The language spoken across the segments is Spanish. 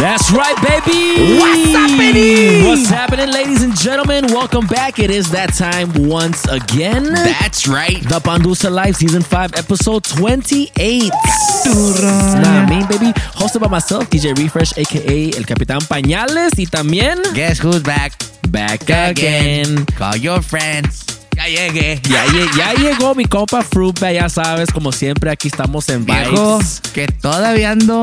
That's right, baby. What's happening? What's happening, ladies and gentlemen? Welcome back. It is that time once again. That's right. the Pandusa Live Season 5, Episode 28. Nah, me, baby. Hosted by myself, DJ Refresh, aka El Capitán Pañales. Y también, Guess who's back? back again. Call your friends. Ya llegué. Ya, ya llegó mi compa Fruitba, ya sabes, como siempre, aquí estamos en Viejo, Vibes. que todavía ando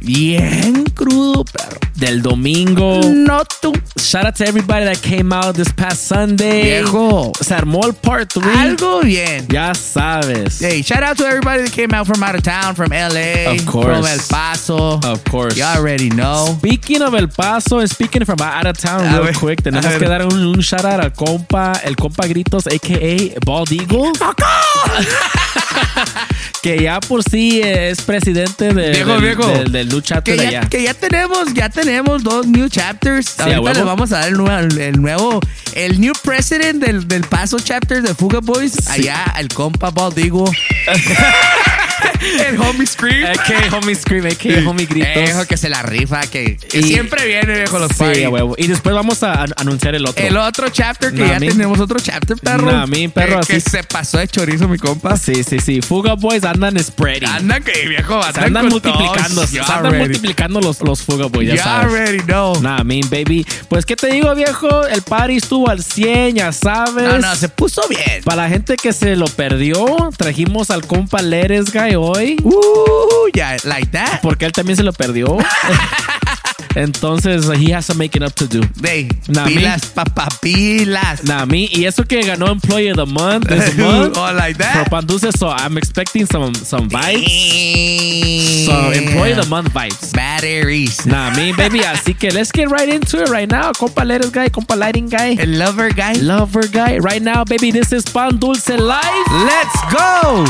bien crudo, pero Del domingo. no tú. Shout out to everybody that came out this past Sunday. Viejo. Se armó el part 3. Algo bien. Ya sabes. Hey, shout out to everybody that came out from out of town, from LA, Of course. from El Paso. Of course. You already know. Speaking of El Paso, and speaking from out of town A real ver, quick, tenemos que dar un, un shout out al compa, el compa Gritos, a.k.a. Bald Eagle. que ya por sí es presidente de, Viejo, del, viejo. del, del New Chapter Que ya, allá. que ya tenemos, ya tenemos dos new chapters. a Ahorita les vamos a dar el nuevo, el nuevo, el new president del, del Paso chapter de Fuga Boys. Allá, el compa Bald Eagle. el homie Scream. A.k.a. Homie Scream, a.k.a. Homie Gritos. Viejo, que se la rifa, que, que Y- siempre viene, viejo, los Sí, party. a huevo. Y después vamos a, a anunciar el otro. El otro chapter, que Nah, ya tenemos otro chapter, perro. Nah, mi perro, Que así- se pasó de chorizo, mi compa. Sí, sí, sí. Fuga Boys andan spreading. Anda que, viejo, andan, andan multiplicando. andan multiplicando los, los Fuga Boys, ya You sabes. already know. Nah, mean, baby. Pues, ¿qué te digo, viejo? El party estuvo al 100, ya sabes. No, no, se puso bien. Para la gente que se lo perdió, trajimos al compa Leres Guy hoy. Uh, yeah, like that. Porque él también se lo perdió. Entonces, he has some making up to do. Dey, Nah, pilas, papá, pilas. Nah, me. Y eso que ganó Employee of the Month this month. oh, like that. For that. Panduce, so I'm expecting some, some vibes. So, Employee of the Month vibes. Batteries. Nah, me, baby. Así que let's get right into it right now. Compa Leres Guy, compa Lighting Guy. El lover guy. Lover Guy. Right now, baby, this is Pan Dulce Live. Let's go.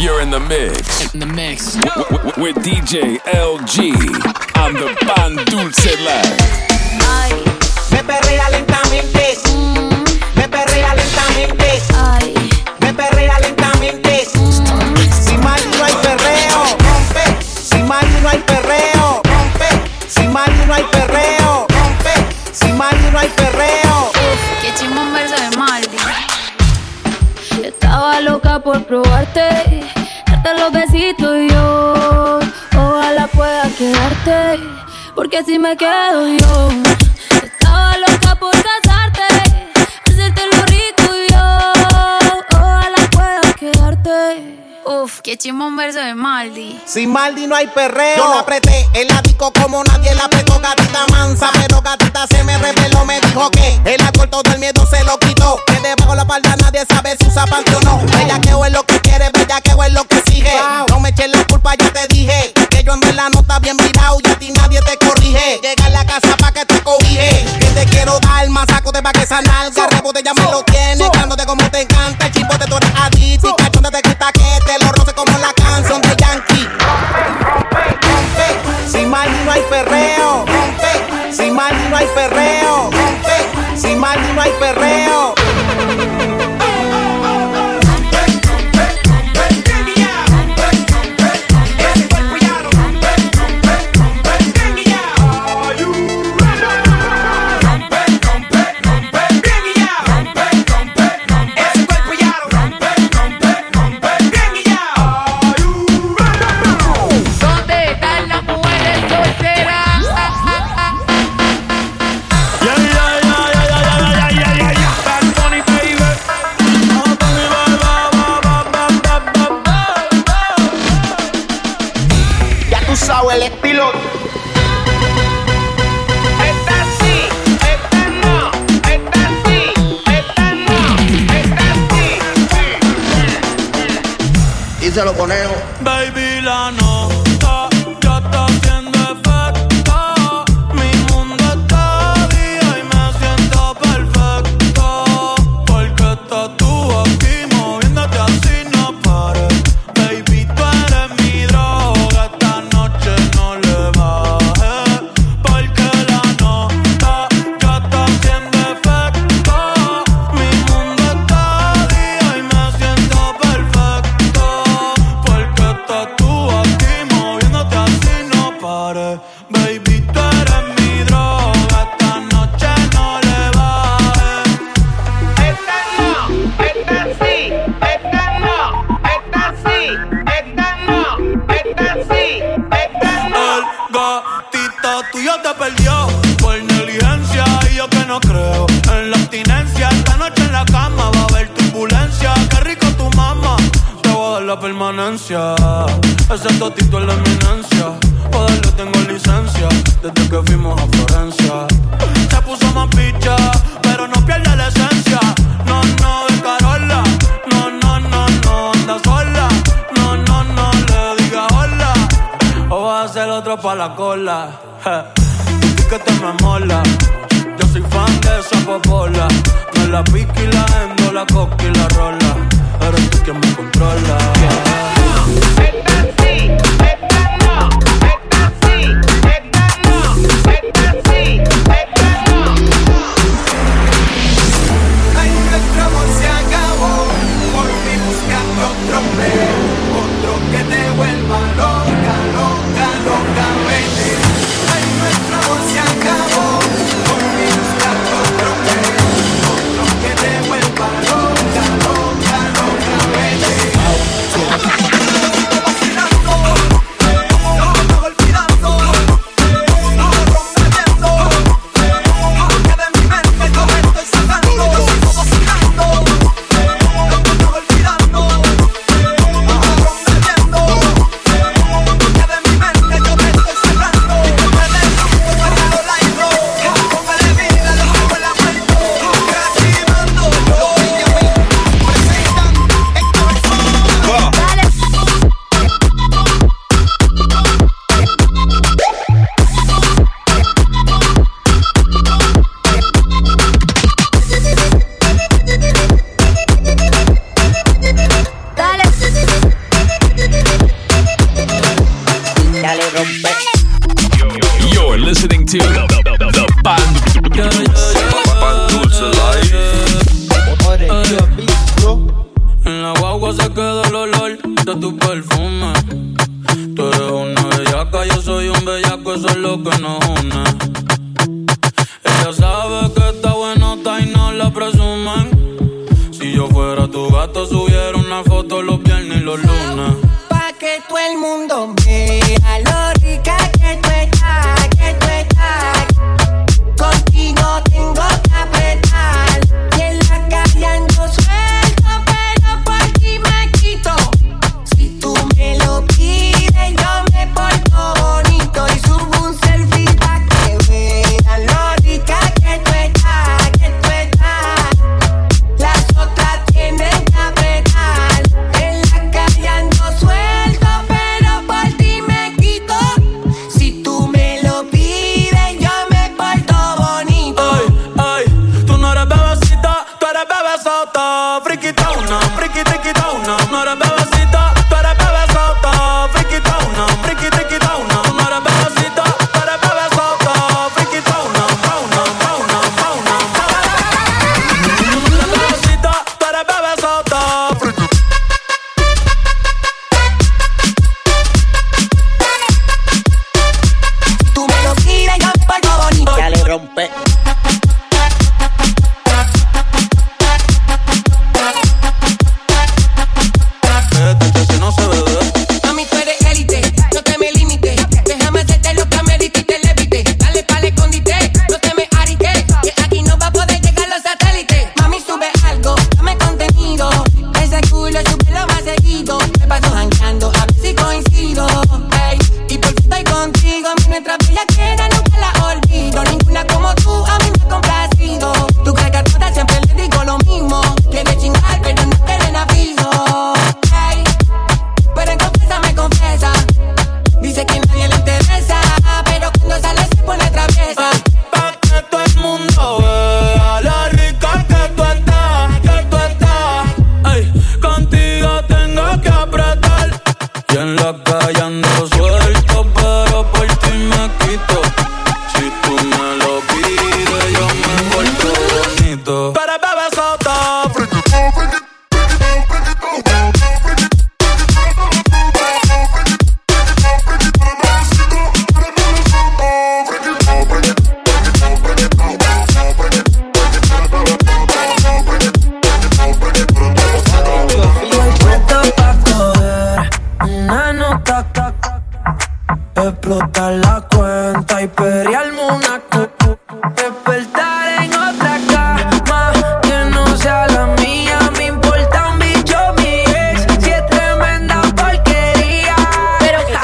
You're in the mix In the mix. with DJ LG on the Pan Dulce Live. Ay, Me perrea lentamente. Me perrea lentamente. ay, Me perrea lentamente. Sin mal no hay perreo. Rompe. Sin mal no hay perreo. Rompe. Sin mal no hay perreo. Rompe. Sin mal no hay perreo. qué chimbo un verso de Maldi. Estaba loca por probarte, los besitos y yo. Ojalá pueda quedarte, porque así me quedo yo. Estaba loca por casarte, qué chimbo un verso de Maldi. Sin Maldi no hay perreo. Yo la apreté el ático como nadie la apretó, gatita mansa. Pero gatita se me reveló, me dijo que el alcohol todo el miedo se lo quitó. Que debajo la palda nadie sabe si usa panty o no. Bellaqueo es lo que quiere, bellaqueo es lo que sigue. No me eches la culpa, ya te dije. Que yo en verdad no está bien mirado y a ti nadie te corrige. Llega a la casa pa' que te cobije. Que te quiero dar más saco de pa' que esa nalga. Rebote ya me lo tienes,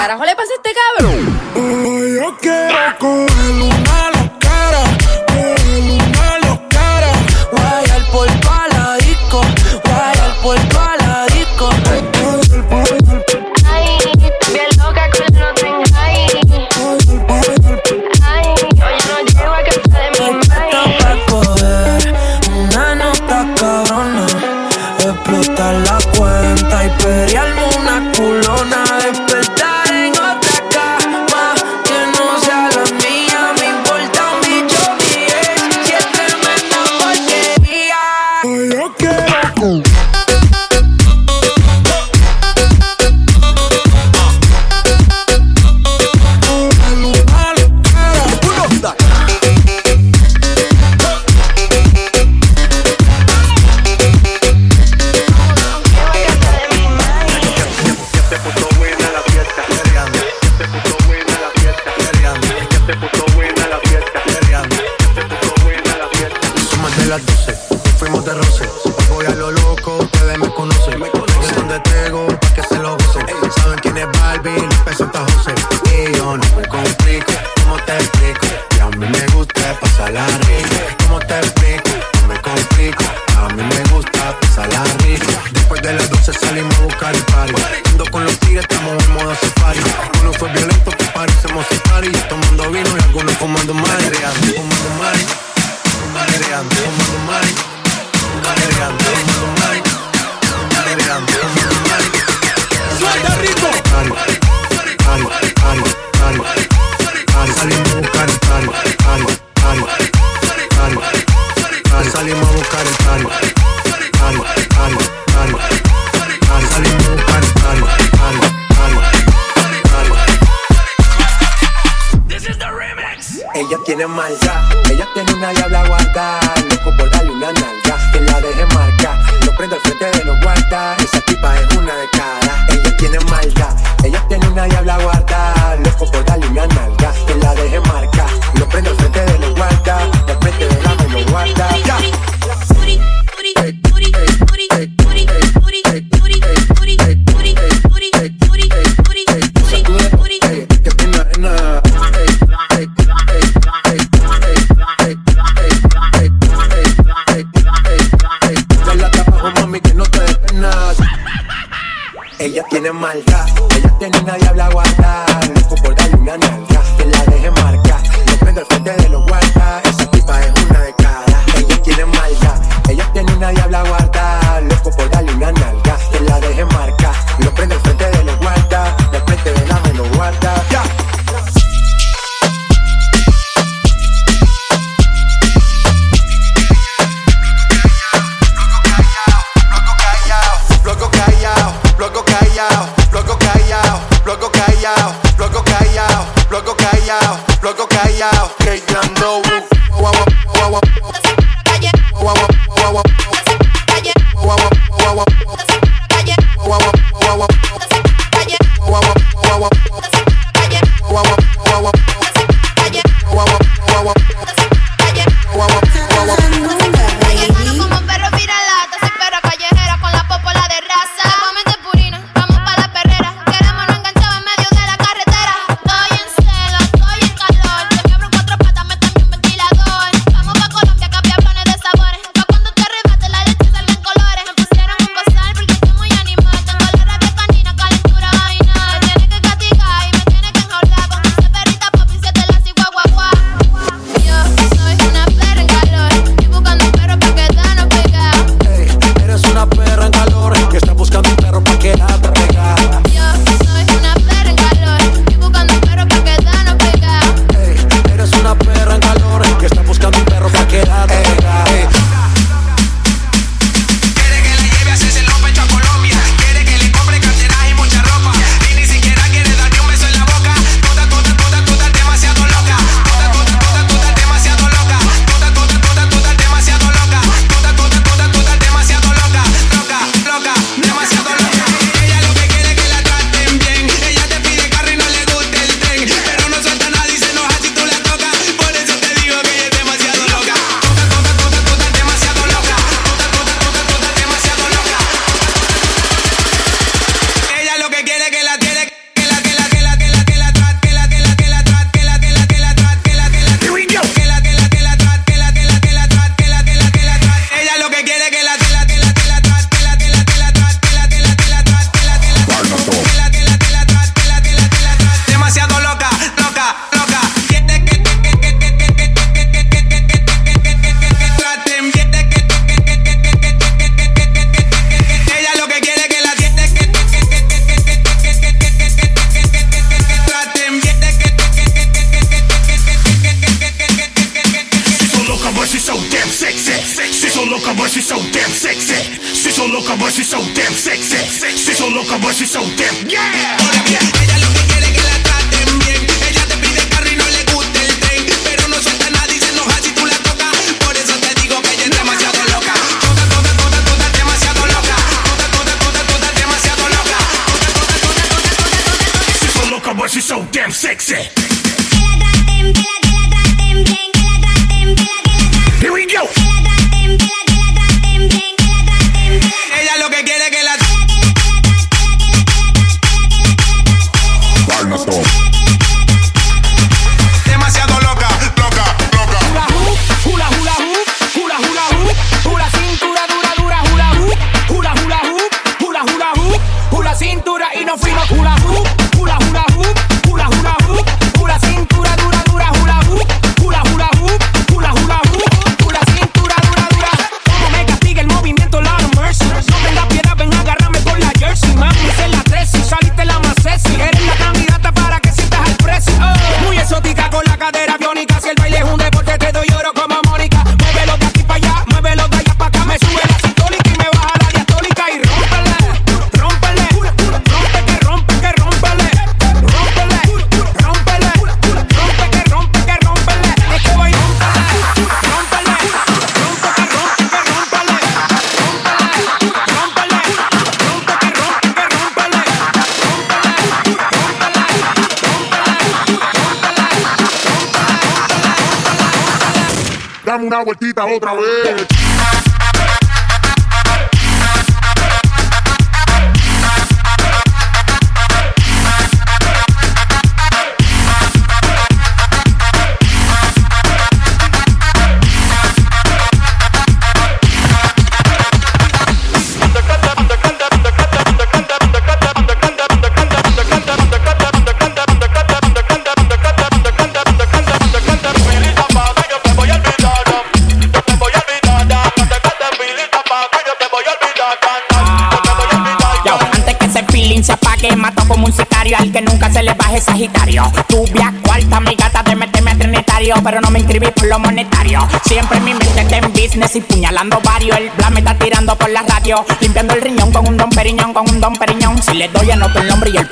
carajo le pasa a este cabrón? Ay, ok.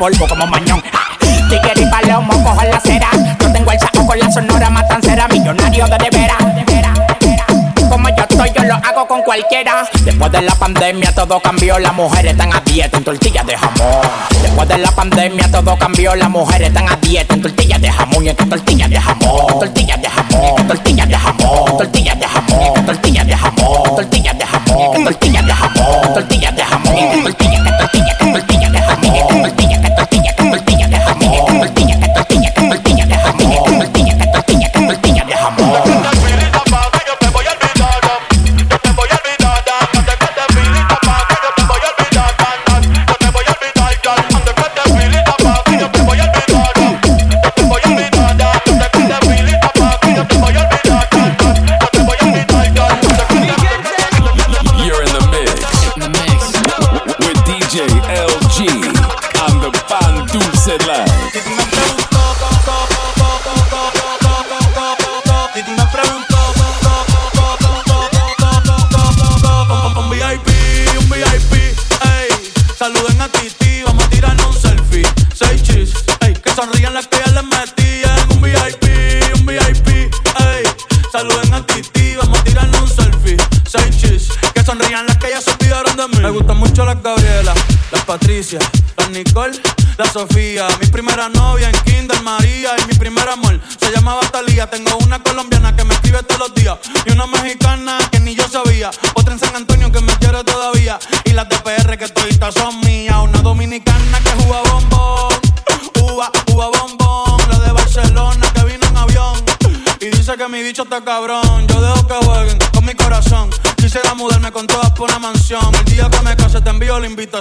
polvo como mañón. Ah, tigre y palomo, cojo la cera. Yo tengo el saco con la sonora matancera, millonario de de vera. Como yo estoy, yo lo hago con cualquiera. Después de la pandemia todo cambió, las mujeres están a dieta en tortillas de jamón. Después de la pandemia todo cambió, las mujeres están a dieta en tortillas de jamón y en tortillas de jamón.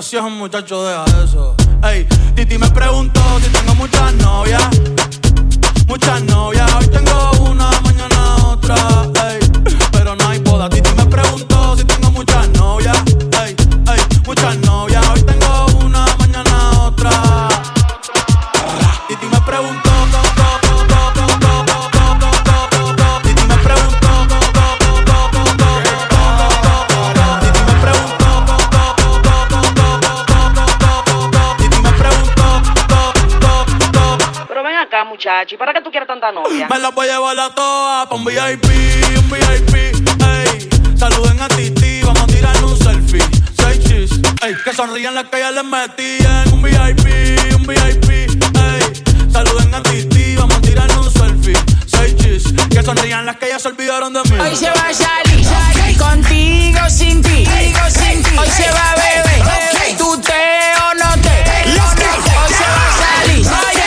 gracioso, muchacho, deja. Tanta novia? Me la voy a llevar a todas pa' un VIP, un VIP, ey. Saluden a Titi, vamos a tirar un selfie. Seis chis, ey. Que sonrían las que ya les metían. Un VIP, un VIP, ey. Saluden a Titi, vamos a tirar un selfie. Seis chis, que sonrían las que ya se olvidaron de mí. Hoy se va a salir contigo sin ti. Hoy se va a beber. Tú te o no te. Hoy se va a salir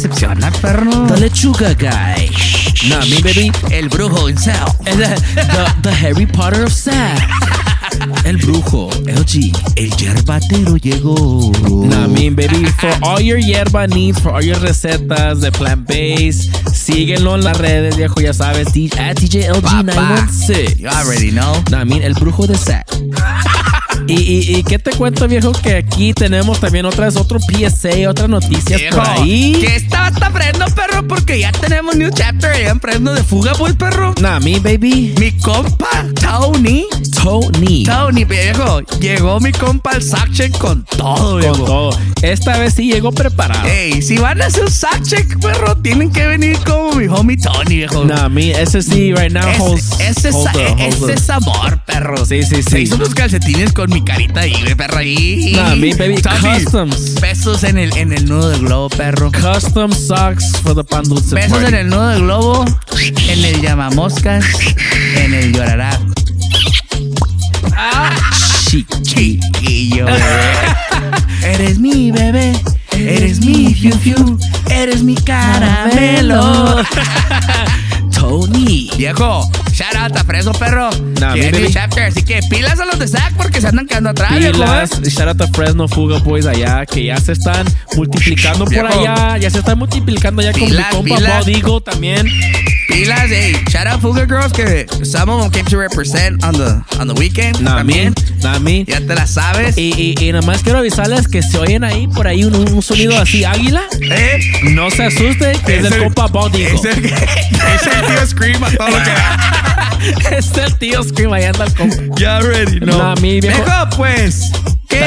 compa nunca decepciona, perro. The Lechuga Guy. Nah, me baby. El brujo himself. The, the, the Harry Potter of Sad. El brujo, LG. El yerbatero llegó. Nah, me baby. For all your yerba needs, for all your recetas de plant based, síguenlo en las redes, viejo, ya sabes. At DJ Papá. LG916. You already know. Nah, mean, el brujo de Sad. Y, y, y qué te cuento, viejo, que aquí tenemos también otra vez otro PSA, otras noticias Viejo, por ahí. Que está hasta Fresno, perro, porque ya tenemos new chapter allá en Fresno de Fuga Boys, perro. Nah, me baby. Mi compa, Tony. Tony. Tony, viejo. Llegó mi compa el Sackcheck con todo, viejo. Con todo. Esta vez sí llegó preparado. Ey, si van a hacer un Sackcheck, perro, tienen que venir como mi homie Tony, viejo. Nah, me, ese sí, right now holds. Ese, ese, es, holds ese the- es amor, perro. Sí, sí, Se sí. hizo unos calcetines con mi carita ahí, perro, ahí. Nah, me, baby, customs. Besos en el, en el nudo del globo, perro. Custom socks for the pan dulce Besos party. en el nudo del globo, en el llamamoscas, en el llorará. Chiquillo, bebé. Eres mi bebé, eres mi fiu fiu, eres mi caramelo. Tony. Viejo, shout out a Freso, perro. Nah, mi baby. chapter, así que pilas a los de Zack porque se andan quedando atrás. Pilas, ¿eh? shout out to Fresno Fuga Boys allá, que ya se están multiplicando por allá, ya se están multiplicando allá Pilas, con mi compa Eagle también. Pilas, hey, shout out Fuga Girls que some of them came to represent on the, on the weekend. Nah, también. me. Ya te la sabes. Y, y, y nada más quiero avisarles que se oyen ahí por ahí un, un sonido así águila. ¿Eh? No se asuste, que es, Es el el- compa. Es el, es el tío Scream a todo lo que da. es el tío Scream, ahí anda el compa. Ya know. No, viejo. Viejo, pues.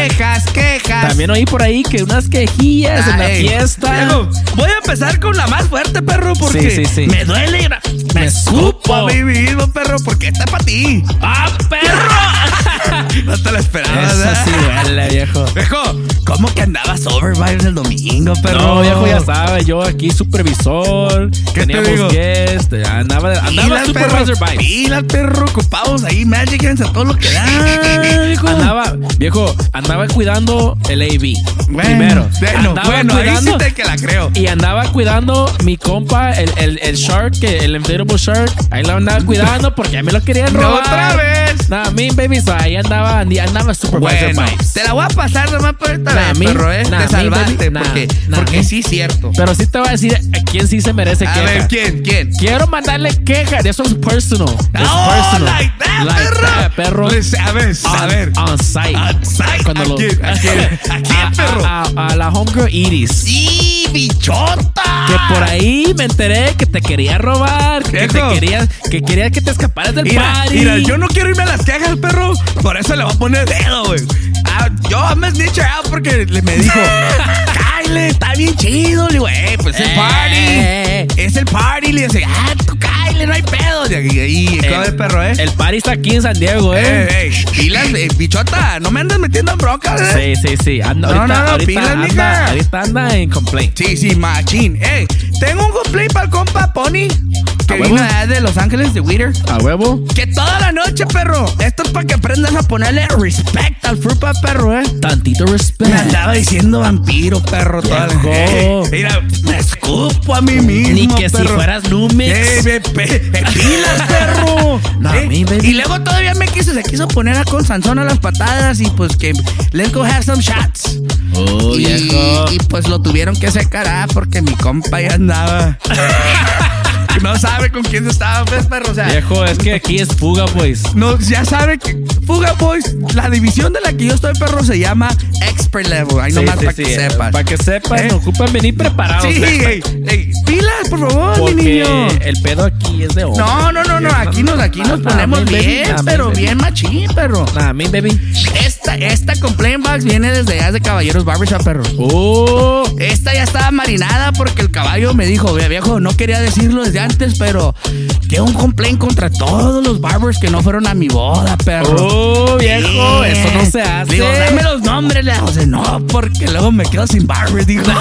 Quejas, quejas. También oí por ahí que unas quejillas en la Ay, fiesta. voy a empezar con la más fuerte, perro, porque Sí, sí, sí. me duele. y Me, Me escupo escupo. mí mismo, perro, porque esta es para ti. ¡Ah, perro! No te la esperabas, Eso ¿eh? sí duele, viejo. Viejo, ¿cómo que andabas over vibes el domingo, perro? No, viejo, ya sabes, yo aquí supervisor, ¿Qué te teníamos digo? guest, andaba, andaba supervisor perro, vibes. Pilas, perro, ocupados ahí, Magic Hands a todo lo que da, viejo. Andaba, viejo, andaba cuidando el AV. Bueno, primero. bueno, andaba bueno, ahí sí que la creo. Y andaba cuidando mi compa, el, el, el Shark, el Inflatable Shark. Ahí lo andaba cuidando porque ya me lo querían robar. otra vez. Nah, me baby, so ahí andaba, andaba supervisor Bueno, te la voy a pasar nomás por esta Nah, vez, me- perro, ¿eh? nah, te salvaste, porque, porque sí es cierto. Pero sí te voy a decir a quién sí se merece A queja. ver, ¿quién? ¿Quién? Quiero mandarle queja. Eso es personal. Es Oh, personal. like that, perro. that, perro. Pues, a ver, a On- ver. On site. On site. Cuando ¿A lo- quién? ¿A quién? ¿A quién, a, perro? A, a- a la homegirl Iris. ¡Sí, bichota! Que por ahí me enteré que te quería robar. Que te quería, que quería que te escaparas del Mira, party. mira, yo no quiero irme a las quejas, perro. Por eso le voy a poner dedo, güey. Ah, yo me snitch her out porque le me dijo, Kyle, está bien chido. Le digo, eh, pues es el Eh. party. Es el party. Le dice, ah, tú Kyle, no hay pedo. Y Eh, ¿cómo es, perro, eh? El party está aquí en San Diego, eh. Eh, eh, pilas, eh, bichota, no me andas metiendo en broncas, eh. Sí, sí, sí. Anda, No, ahorita, no, no, ahorita pilas, anda, ahorita anda en complaint. Sí, sí, machín. Ey, tengo un complaint para el compa Pony. Que ¿A vino de Los Ángeles de Witter. A huevo. Que toda la noche, perro. Esto es para que aprendas a ponerle respect al frupa, perro, eh. Tantito respect. Me andaba diciendo vampiro, perro. Viejo. Ey, mira, me escupo a mí mismo. Ni que si fueras. Ey, pe- pilas, perro. No, Eh. Y luego todavía me quiso, se quiso poner a con Sansón a las patadas y pues que let's go have some shots. Oh, y, viejo. y, pues lo tuvieron que secar ah, porque mi compa ya andaba. no sabe con quién estaba, pues, perro. O sea, Viejo, es que aquí es fuga, pues. no, ya sabe que Fuga Boys, la división de la que yo estoy, perro, se llama Expert Level. Ahí Sí, nomás sí, para sí, que eh, sepas. Para que sepan, ¿Eh? ocupan venir preparados. Sí, eh. ey, ey, pilas, por favor, mi niño. el pedo aquí es de hombre. No, no, no, no, aquí nos, aquí nos ponemos bien, pero bien machín, perro. Nah, mi baby. Esta, esta complaint box viene desde allá de Caballeros Barbershop, perro. Oh, Esta ya estaba marinada porque el caballo me dijo, "Ve, viejo, no quería decirlo desde antes, pero que un complaint contra todos los barbers que no fueron a mi boda, perro. oh, viejo, eso no se hace. Digo, dame los nombres, le José. No, porque luego me quedo sin barber, dijo.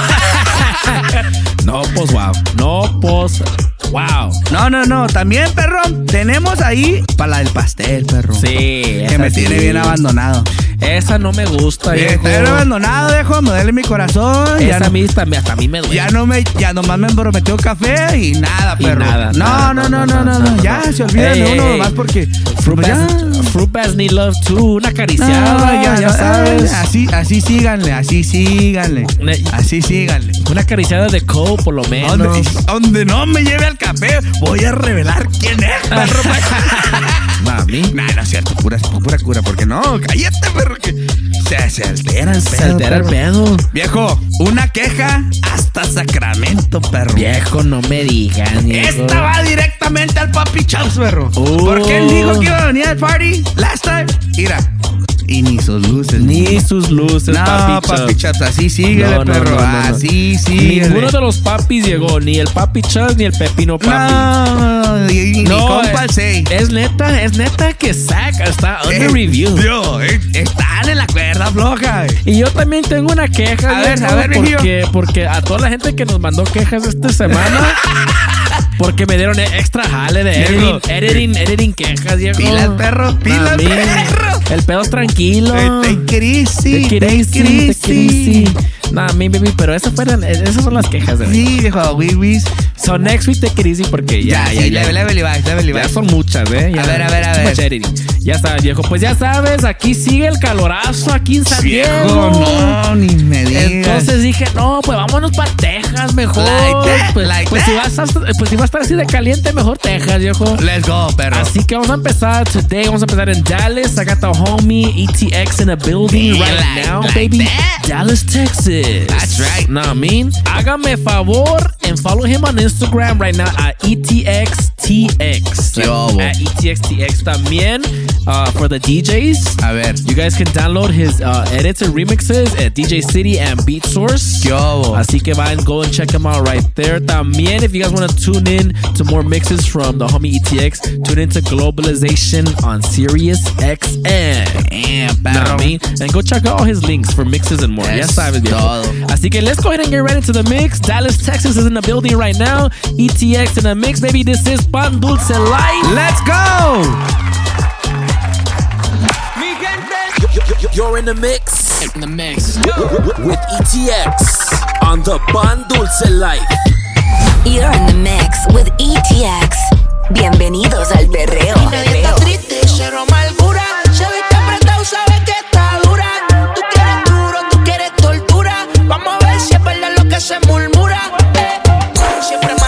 No, pues wow. No, pues wow. No, no, no. También, perro, tenemos ahí para la del pastel, perro. Sí, Que me sí. tiene bien abandonado. Esa no me gusta, viejo. Bien abandonado, viejo. Me duele mi corazón. Ya Esa no- a mí hasta a mí me duele. Ya no me, ya nomás me prometió café y nada, Y perro. nada, no, nada, no, no, no, no, no, Ya se olvidan de uno nomás porque. Fruit ya. fruit need love too. Una No, acariciada, ya, no, sabes. eh, Así, así síganle, así síganle. Así síganle. Una acariciada de Cole, por lo menos. Donde, donde no me lleve al café, voy a revelar quién es, perro. Mami. nah, no es cierto, pura, pura cura, porque no, cállate, perro, que se, se altera el pedo. Se altera el pedo. Viejo, una queja hasta Sacramento, perro. Viejo, no me digan. viejo. Esta va directamente al Papi Chops, perro. Oh. Porque él dijo que iba a venir al party last time. Mira. Y ni sus luces. Ni sus luces, no, papi. Papi así síguele, No, no, perro. Así síguele. Ninguno de los papis llegó, ni el papi Chas ni el pepino papi. No, y, ni compa eh, el seis. es neta, es neta que Zack está under Eh, review. Dios, eh, están en la cuerda floja. eh. Y yo también tengo una queja, A ver, a ver, porque, porque a toda la gente que nos mandó quejas esta semana, porque me dieron extra jale de editing, editing, editing quejas, viejo. Pilas, perro, pilas, Mami, perro. El pedo es tranquilo. Take it easy, Take it take easy, it take it easy. Easy. Nah, mi baby, pero esas fueron, esas son las quejas de Sí, viejo, wiwis. So next week take it easy porque ya, Ya, ya, sí, ya. level, level back, level y Ya back. son muchas, ¿eh? Ya, A ver, a ver, a ver. Ya está, viejo. Pues ya sabes, aquí sigue el calorazo aquí en San Viejo, Diego. no, ni me digas. Entonces dije, no, pues vámonos para Texas mejor. Like that, pues, like pues si vas a, pues si va a estar así de caliente, mejor Texas, viejo. Let's go, perro. Así que vamos a empezar today. Vamos a empezar en Dallas. I got the homie ETX in a building Yeah, right like- now, baby. that. Dallas, Texas. That's right. Nah, I mean, hágame favor, and follow him on Instagram right now at ETXTX. Yo, at ETXTX también uh, for the DJs. A ver. You guys can download his uh, edits and remixes at DJ City and Beat Source. Yo. Así que va go and check him out right there. También, if you guys want to tune in to more mixes from the homie ETX, tune into Globalization on Sirius XM. Damn, And go check out all his links for mixes and more. Yes, yes Simon. Así que let's go ahead and get right into the mix. Dallas, Texas is in the building right now. ETX in the mix, baby. This is Pan Dulce Life. Let's go! You're in the mix. In the mix. With ETX on the Pan Dulce Life. You're in the mix with ETX. Bienvenidos al perreo. siempre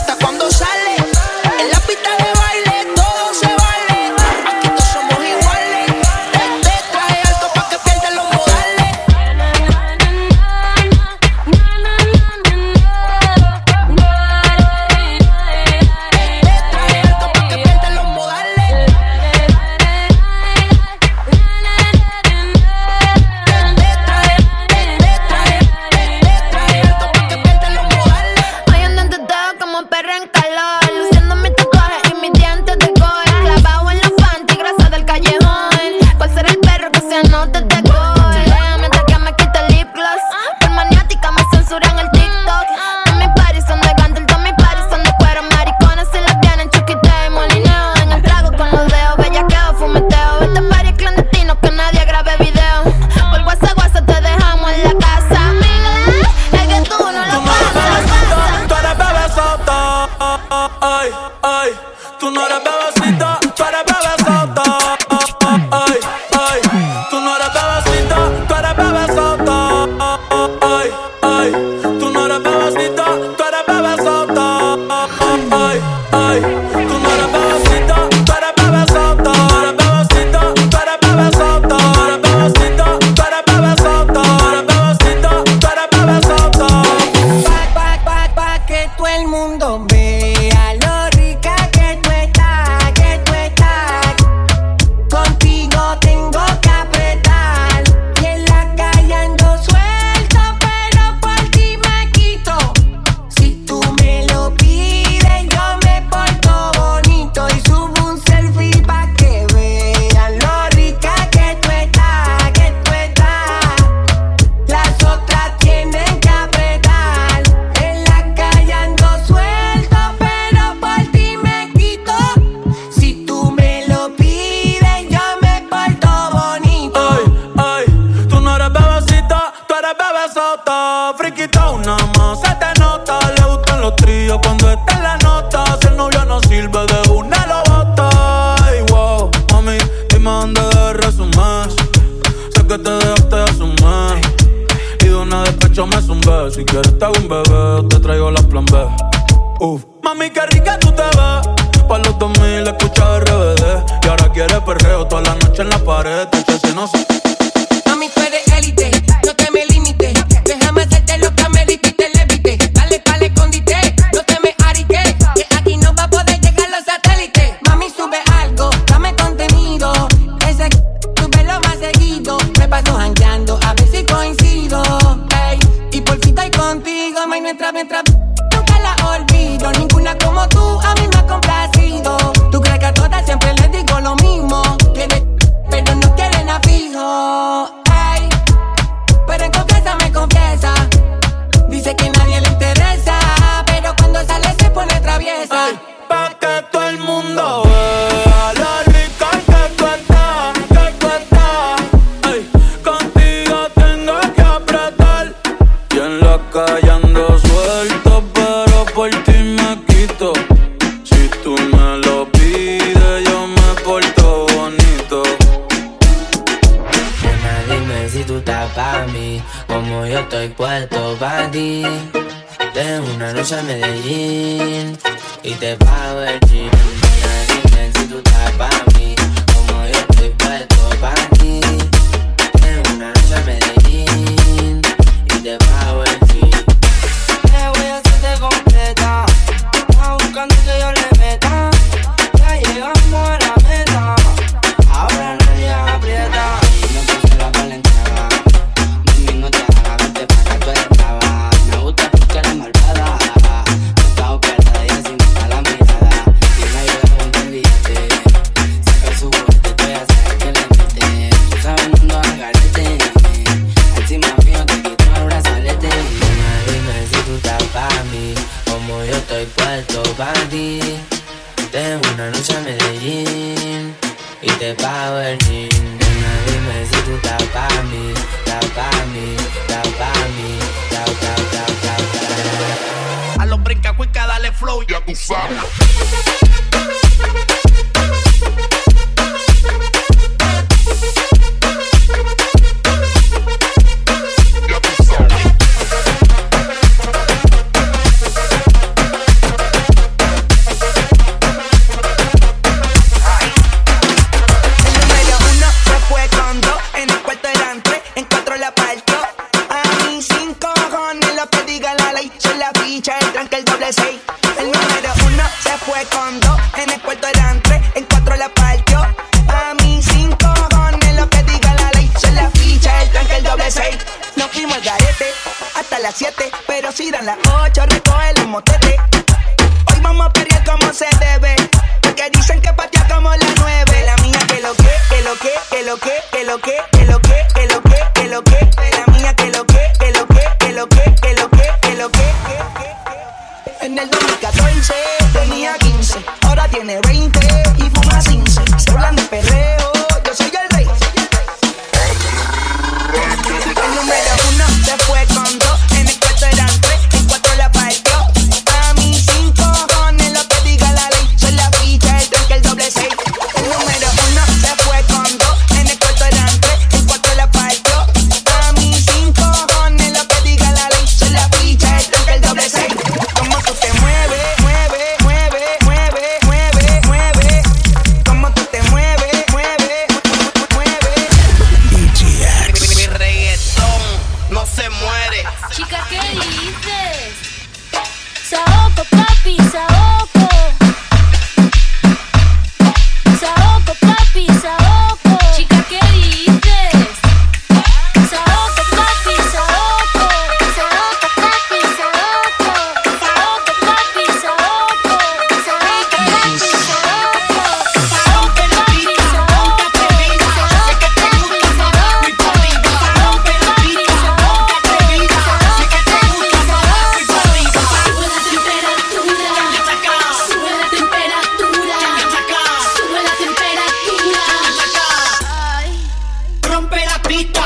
ahorita.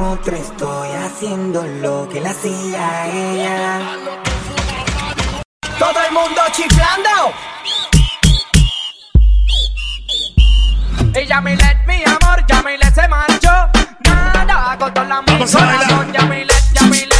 estoy haciendo lo que la hacía ella. Todo el mundo chiflando. Ella me let mi amor, ya me let se marchó. Nada, con toda la mi corazón, ya me let, ya me let.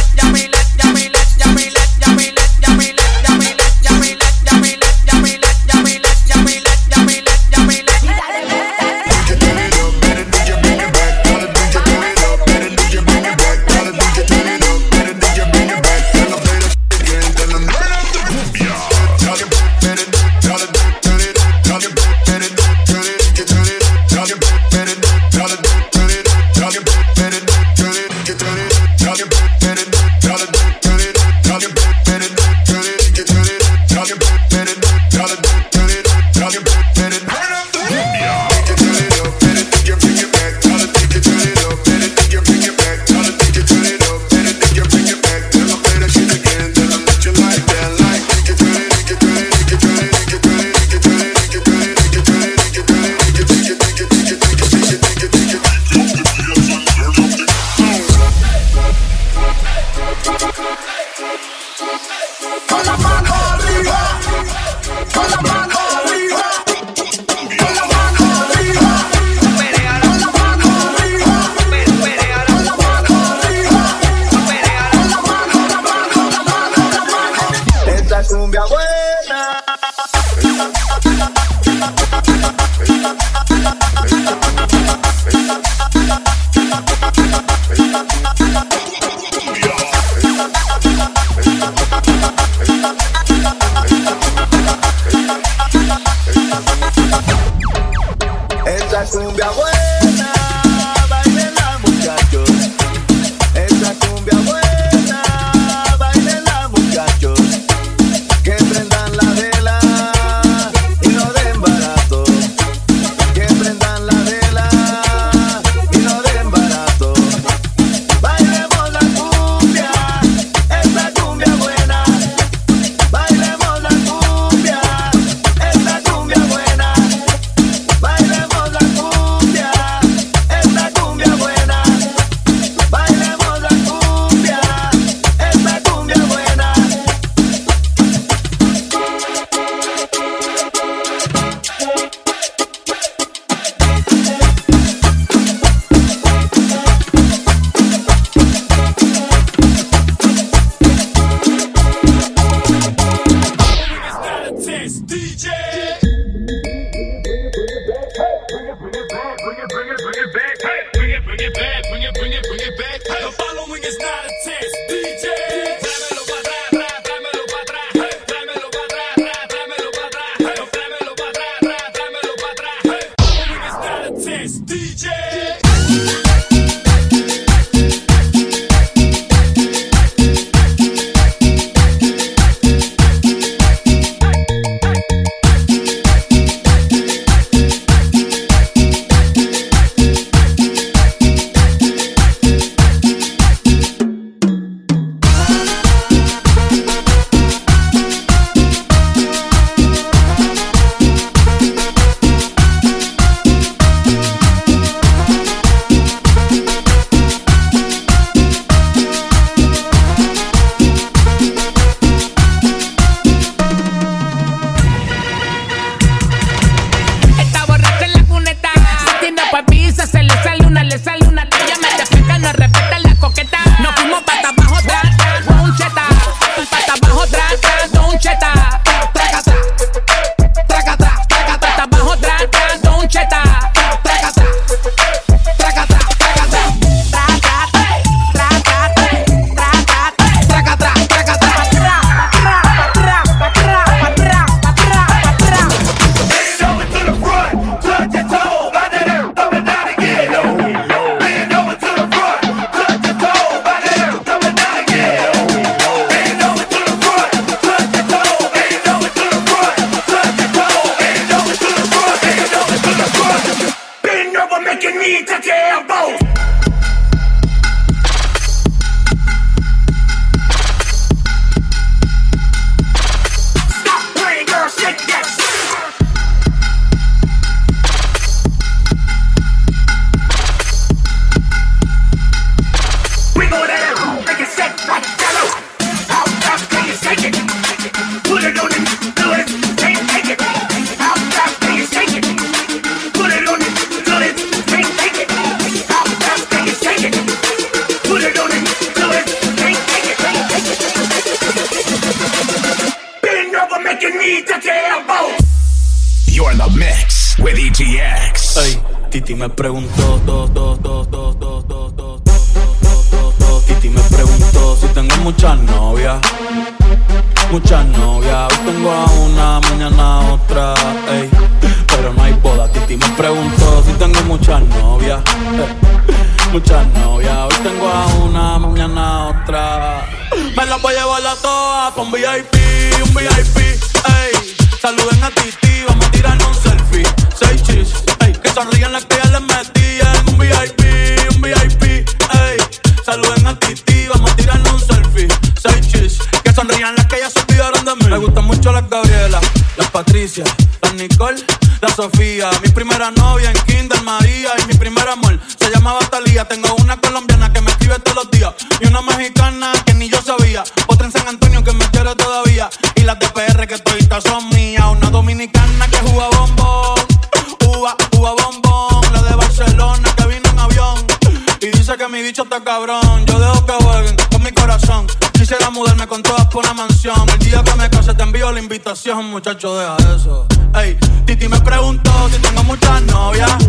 tengo muchas novias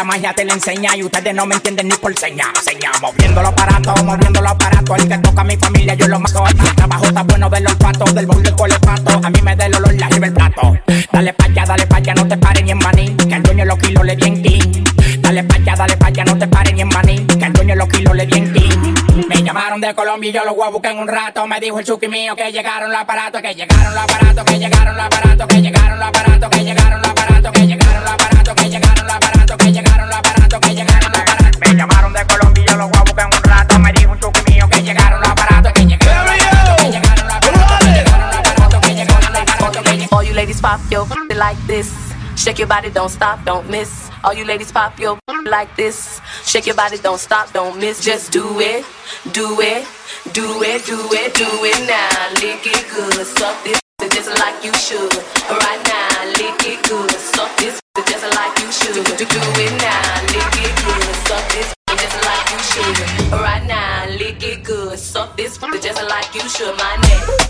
la magia te la enseña y ustedes no me entienden ni por señas. Seña, moviendo los aparatos, moviendo los aparatos. El que toca a mi familia, yo lo mato. El trabajo está bueno del olfato, del bosque con el pato. A mí me da el olor, la lleva el plato. Dale pa' allá, dale pa' allá, no te pares ni en maní. Que al dueño los kilos le di en clean. Dale pa' allá, dale pa' allá, no te pares ni en maní. Que al dueño los kilos le di en clean. Me llamaron de Colombia y yo los voy a buscar en un rato. Me dijo el chuki mío que llegaron los aparatos, que llegaron los aparatos, que llegaron los aparatos. this. Shake your body, don't stop, don't miss. All you ladies pop your like this. Shake your body, don't stop, don't miss. Just do it, do it, do it, do it, do it now. Lick it good, suck this just like you should. Right now, lick it good, suck this just like you should. Do, do, do it now, lick it good, suck this just like you should. Right now, lick it good, suck this just like you should. My name.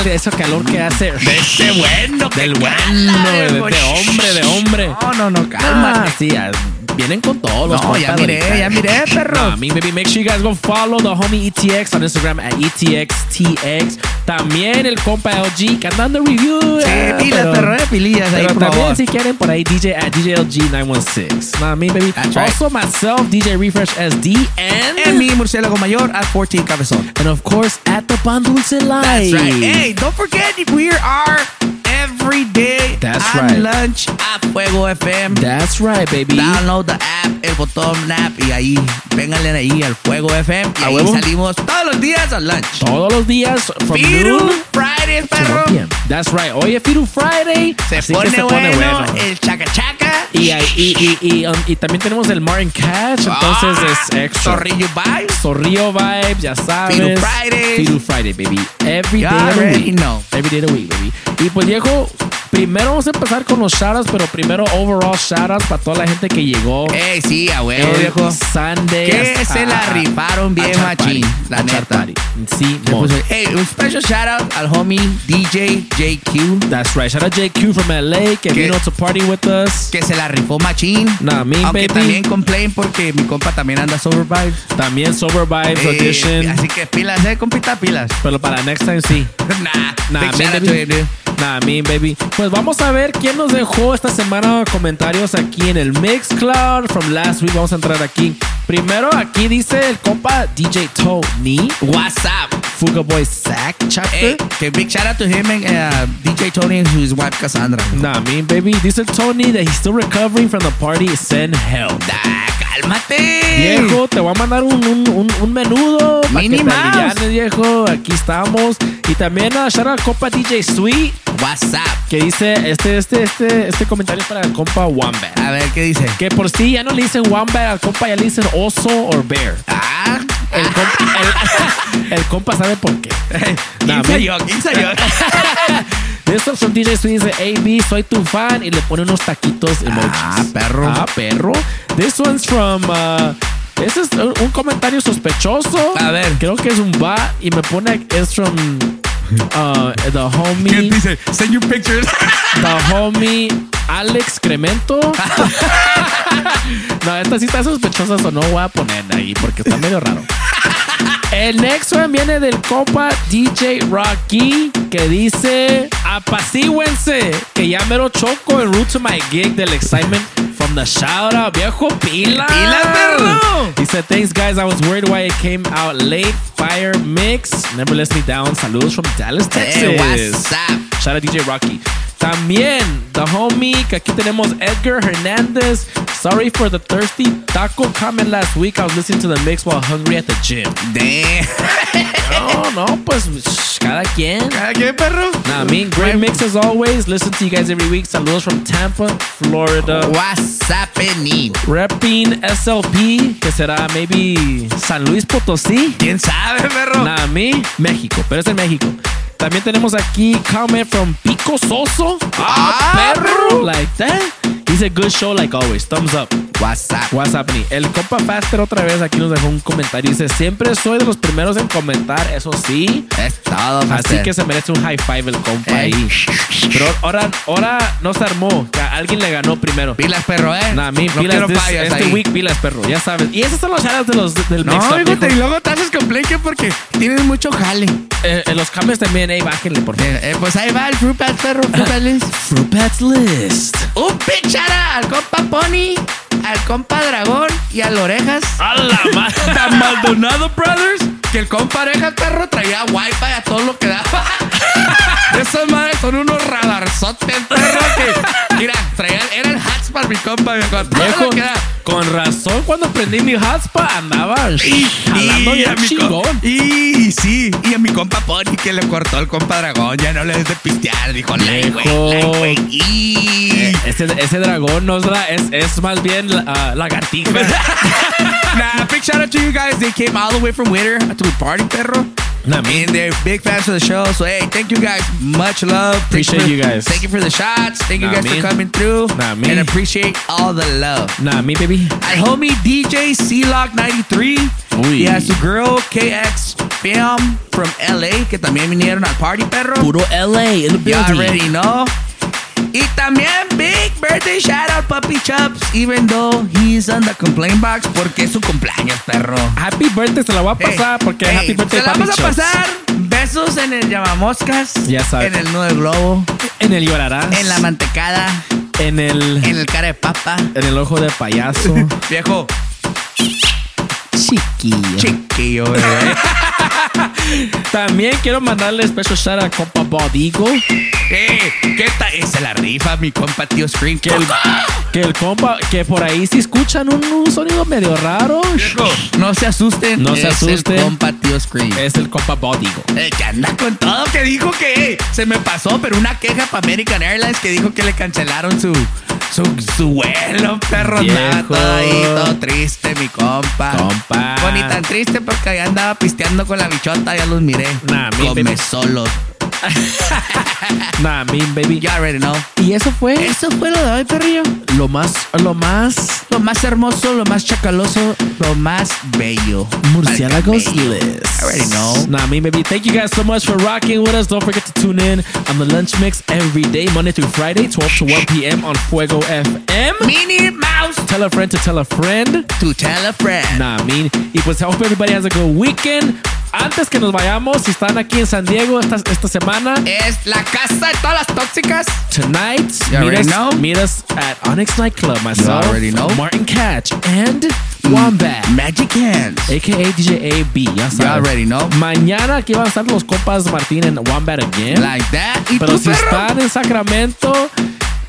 el ese calor que hace. De ese bueno Del bueno, de, de hombre, de hombre. No, no, no, cálmate. Ah, sí, vienen con todos los No, ya miré, ya miré, perro. Nah, me, baby, make sure you guys go follow the homie ETX on Instagram at ETXTX. También el compa LG que anda dando review. Sí, eh, pilas, pero- perro, eh, pilillas ahí, Pero por también favor. si quieren por ahí DJ at DJLG916. Nah, me, baby. That's right. Also myself, DJ Refresh SD and... En mi murciélago mayor at 14 Cabezón. And of course, at the Pan Dulce Live. That's right. Hey, don't forget we are every day That's at right. lunch at Fuego FM. That's right, baby. Download the app, el botón app y ahí, vénganle ahí al Fuego FM y A ahí huevo. salimos todos los días al lunch. Todos los días from Firu noon Friday, perro. 1 p.m. That's right. Hoy es Firu Friday. Se pone, se bueno, pone bueno. el chaca chaca. Y, y, y, y, um, y también tenemos el Martin Cash, entonces Ah, es extra. Zorrillo Vibes. Zorrillo Vibes, ya sabes. Firu Friday. Firu Friday, baby. Every You day of the week. know. Every day of the week, baby. Y pues, viejo, primero vamos a empezar con los shoutouts, pero primero overall shoutouts para toda la gente que llegó. Ey, sí, a huevo, viejo. Sunday. Que a- se la rifaron bien machín, la neta. Sí, hey, un special shout out al homie DJ JQ That's right. Shout out JQ from LA que Que- vino to party with us. que se la rifó machín. Nah, me, Aunque baby. también complain porque mi compa también anda sober vibes. También Sober Vibes Eh, Audition. así que pilas, eh, compita, pilas. Pero para next time sí. nah, Nah, me, baby. Nah, me, baby. Pues vamos a ver quién nos dejó esta semana comentarios aquí en el Mixcloud from last week. Vamos a entrar aquí. Primero, aquí dice el compa DJ Tony. What's up? Fuga Boy Sack Chapter. Hey, big shout out to him and uh, DJ Tony and his wife Cassandra. Nah, me, baby. Dice Tony that he's still recovering from the party. Send help. Ah, cálmate. Viejo, te voy a mandar un, un, un, un menudo. para que Minnie te Mouse. alivianes, viejo. Aquí estamos. Y también a shout out compa DJ Sweet. What's up? Que dice, este, este, este, este comentario es para el compa Wombat. A ver, ¿qué dice? Que por sí ya no le dicen Wombat al compa, ya le dicen oso o bear. Ah, El compa, el, el compa sabe por qué. ¿Quién soy yo? ¿Quién soy yo? This one from DJ dice, AB, soy tu fan. Y le pone unos taquitos emojis. Ah, perro. Ah, perro. This one's from... Uh, ese es un comentario sospechoso. A ver. Creo que es un bot. Y me pone... Es from... Uh, the homie... dice? Send your pictures. The homie Alex Cremento. no, esta sí está sospechosa, o no voy a poner ahí porque está medio raro. El next one viene del compa DJ Rocky que dice apacíguense que ya mero choco en route to my gig del excitement the shout out viejo pila Pila, perro. he said thanks guys. I was worried why it came out late. Fire mix. Never let me down. Saludos from Dallas Texas. Hey, what's up? Shout out DJ Rocky. También, the homie, que aquí tenemos Edgar Hernandez. Sorry for the thirsty taco comment last week. I was listening to the mix while hungry at the gym. Damn. No, no, pues cada quien. ¿Cada qué, perro? Nah, I mean, great mix as always. Listen to you guys every week. Saludos from Tampa, Florida. What's happening? Repping SLP, que será maybe San Luis Potosí. ¿Quién sabe, perro? Nah, me, México, pero es en México. También tenemos aquí comment from Pico Soso. Ah, perro. Like that. A good show like always. Thumbs up. What's up? What's happening? El compa Faster otra vez aquí nos dejó un comentario. Dice, siempre soy de los primeros en comentar, eso sí. Es todo, Así que se merece un high five el compa Ey. ahí. Pero ahora, ahora no se armó. que alguien le ganó primero. Pilas, perro, eh. Nah, mi no pilas this- este ahí. week pilas, perro. Ya sabes. Y esos son los shoutouts de los, del No, viejo. y luego te haces complaint que porque tienes mucho jale. Eh, en los cambios también, ey, bájenle, por favor. Eh, eh, pues ahí va el Fruit Bats, perro. Fruit Bats list. Fruit Bats List. Un al compa Pony, al compa Dragón y al Orejas. A la madre. The Maldonado Brothers. Que el compa Orejas, perro, traía wifi a todo lo que daba. Esas madres son unos radarzotes, perro, que... Mira, traían... Eran hats para mi compa, viejo. a Todo lo que da. Con razón, cuando prendí mi hotspot andaba Y, jalando y bien a mi chingón. y, y sí, y a mi compa Pony que le cortó el compa Dragón, ya no le des de pistear, dijo, güey, güey. Y... Eh, ese, ese dragón no es, dra- es, es más bien ah, lagartija. nah, big shout out to you guys. They came all the way from Winter to the party, perro. I mean, they're big fans of the show. So, hey, thank you guys. Much love. Thank Appreciate for- you guys. Thank you for the shots. Thank you guys man. for coming through. Not me. And appreciate all the love. Not me, baby. Al homie DJ C-Lock 93. Uy. He has su girl KX Film from LA, que también vinieron al party, perro. Puro LA in the You building. already know. Y también big birthday shout out Puppy Chubbs, even though he's on the complaint box porque es su cumpleaños, perro. Happy birthday, se la voy a pasar porque Ey, happy birthday, se la Papi vamos a pasar. Besos en el llamamoscas. Ya sabes. En el nudo de globo. En el llorarás. En la mantecada. En el. En el cara de papa. En el ojo de payaso. Viejo. Chiquillo. Chiquillo, bebé. También quiero mandarle special shout out a compa Bodigo. Eh, ¿Qué tal? Esa la rifa, mi compa tío Scream. Que el, que el compa, que por ahí si escuchan un, un sonido medio raro. No se asusten. No se es asusten. el compa tío Scream. Es el compa Bodigo. Eh, que anda con todo, que dijo que se me pasó, pero una queja para American Airlines que dijo que le cancelaron su, su, su vuelo, perro. Viejo. Nada, todo todo triste, mi compa. Compa. Pues ni tan triste porque allá andaba pisteando con la bichota, ya los miré. Nah, Come solos. Nah, mean baby. You already know. Y eso fue Eso fue lo de hoy, perrillo. lo más, lo más Lo más hermoso, lo más chacaloso, lo más bello. Murciélagos list. I already know. Nah, me baby. Thank you guys so much for rocking with us. Don't forget to tune in on the Lunch Mix every day, Monday through Friday, 12 to 1 p.m. on Fuego FM. Minnie Mouse. Tell a friend to tell a friend. To tell a friend. Nah, mean. Y pues hope everybody has a good weekend. Antes que nos vayamos, si están aquí en San Diego esta, esta semana, Es la casa de todas las tóxicas. tonight, You meet us, know. meet us at Onyx Nightclub. Myself, already know. Martin Catch, and Wombat. Magic Hands. AKA DJ AB, ya You sabes. already know. Mañana aquí van a estar los compas Martín en Wombat again. Like that. ¿Y Pero tú, si perro? están en Sacramento,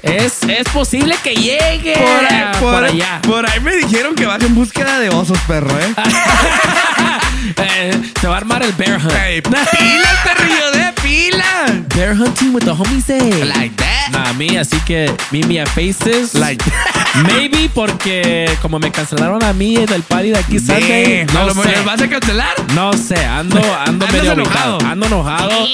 es, es posible que llegue Por ahí, por, por ahí- allá. por ahí me dijeron que vas en búsqueda de osos, perro, ¿eh? Eh, se va a armar el bear hunt. Ey, pila, perrillo de pila. Bear hunting with the homies eh. Like that. Nah, me, así que meet me at Faces. Like Maybe porque como me cancelaron a mí del party de aquí Sunday, Damn, no ¿a lo sé. mejor vas a cancelar? No sé, ando, ando medio enojado. enojado. Ando enojado.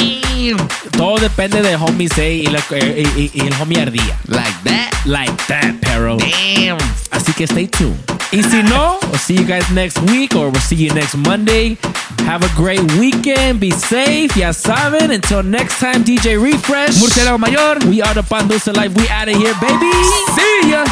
Todo depende de homie say y, la- y- y- y el homie ardía. Like that. Like that, pero. Damn. Así que stay tuned. Y si no, we'll see you guys next week or we'll see you next Monday. Have a great weekend. Be safe. Ya saben. Until next time, DJ Refresh. Murciélago mayor. We are the Pan Dulce Life. We out of here, baby. See ya.